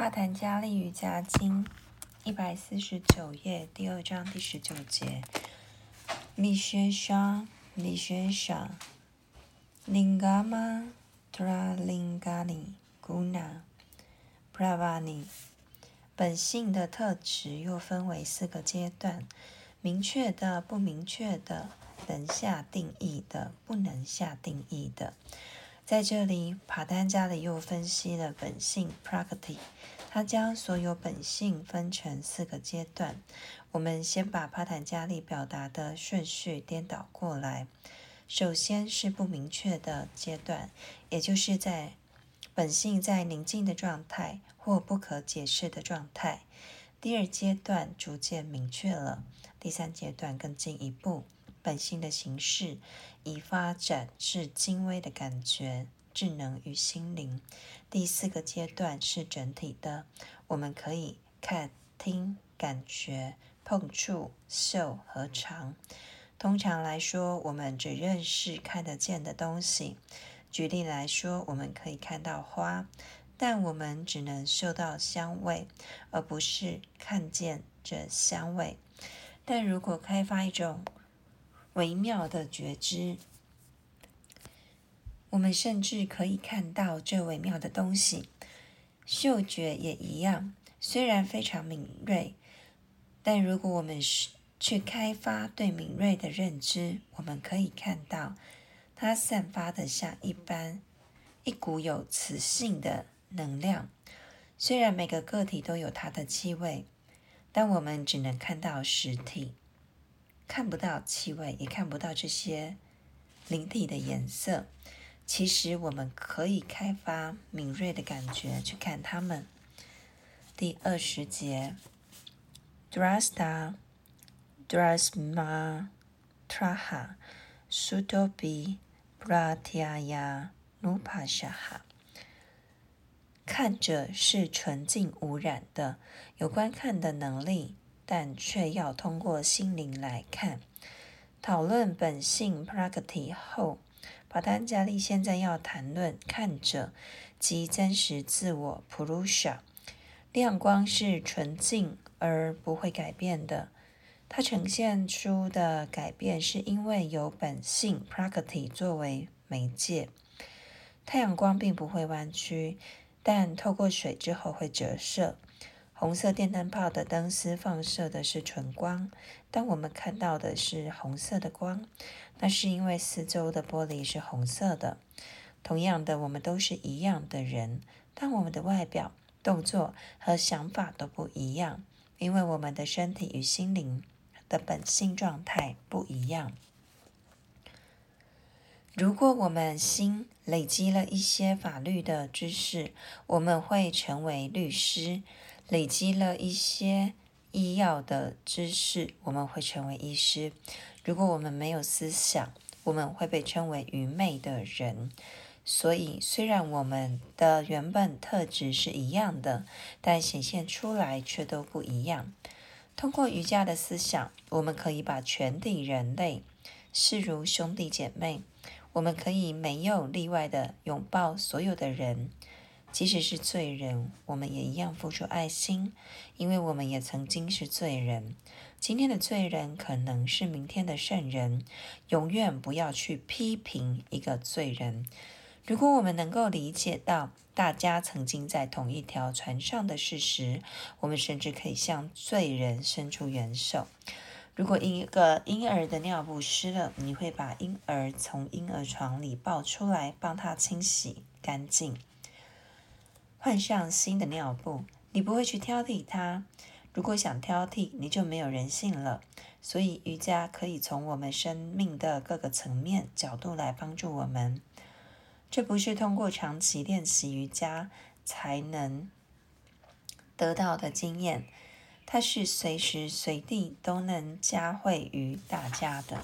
帕坦加利瑜伽经一百四十九页第二章第十九节。李学沙，李学沙，lingama tra lingani guna pravani。本性的特质又分为四个阶段：明确的、不明确的、能下定义的、不能下定义的。在这里，帕丹加里又分析了本性 （prakriti）。他将所有本性分成四个阶段。我们先把帕坦加利表达的顺序颠倒过来。首先是不明确的阶段，也就是在本性在宁静的状态或不可解释的状态。第二阶段逐渐明确了。第三阶段更进一步。本性的形式以发展至精微的感觉、智能与心灵。第四个阶段是整体的，我们可以看、听、感觉、碰触、嗅和尝。通常来说，我们只认识看得见的东西。举例来说，我们可以看到花，但我们只能嗅到香味，而不是看见这香味。但如果开发一种微妙的觉知，我们甚至可以看到这微妙的东西。嗅觉也一样，虽然非常敏锐，但如果我们去开发对敏锐的认知，我们可以看到它散发的像一般一股有磁性的能量。虽然每个个体都有它的气味，但我们只能看到实体。看不到气味，也看不到这些灵体的颜色。其实我们可以开发敏锐的感觉去看它们。第二十节，Drasta Drasma Traha Sutobi Pratyaya Nupashaha。看着是纯净无染的，有观看的能力。但却要通过心灵来看。讨论本性 （prakriti） 后，巴丹加利现在要谈论看着及真实自我 （purusha）。亮光是纯净而不会改变的，它呈现出的改变是因为有本性 （prakriti） 作为媒介。太阳光并不会弯曲，但透过水之后会折射。红色电灯泡的灯丝放射的是纯光，当我们看到的是红色的光，那是因为四周的玻璃是红色的。同样的，我们都是一样的人，但我们的外表、动作和想法都不一样，因为我们的身体与心灵的本性状态不一样。如果我们心累积了一些法律的知识，我们会成为律师。累积了一些医药的知识，我们会成为医师。如果我们没有思想，我们会被称为愚昧的人。所以，虽然我们的原本特质是一样的，但显现出来却都不一样。通过瑜伽的思想，我们可以把全体人类视如兄弟姐妹。我们可以没有例外的拥抱所有的人。即使是罪人，我们也一样付出爱心，因为我们也曾经是罪人。今天的罪人可能是明天的圣人。永远不要去批评一个罪人。如果我们能够理解到大家曾经在同一条船上的事实，我们甚至可以向罪人伸出援手。如果一个婴儿的尿布湿了，你会把婴儿从婴儿床里抱出来，帮他清洗干净。换上新的尿布，你不会去挑剔它。如果想挑剔，你就没有人性了。所以瑜伽可以从我们生命的各个层面角度来帮助我们。这不是通过长期练习瑜伽才能得到的经验，它是随时随地都能加惠于大家的。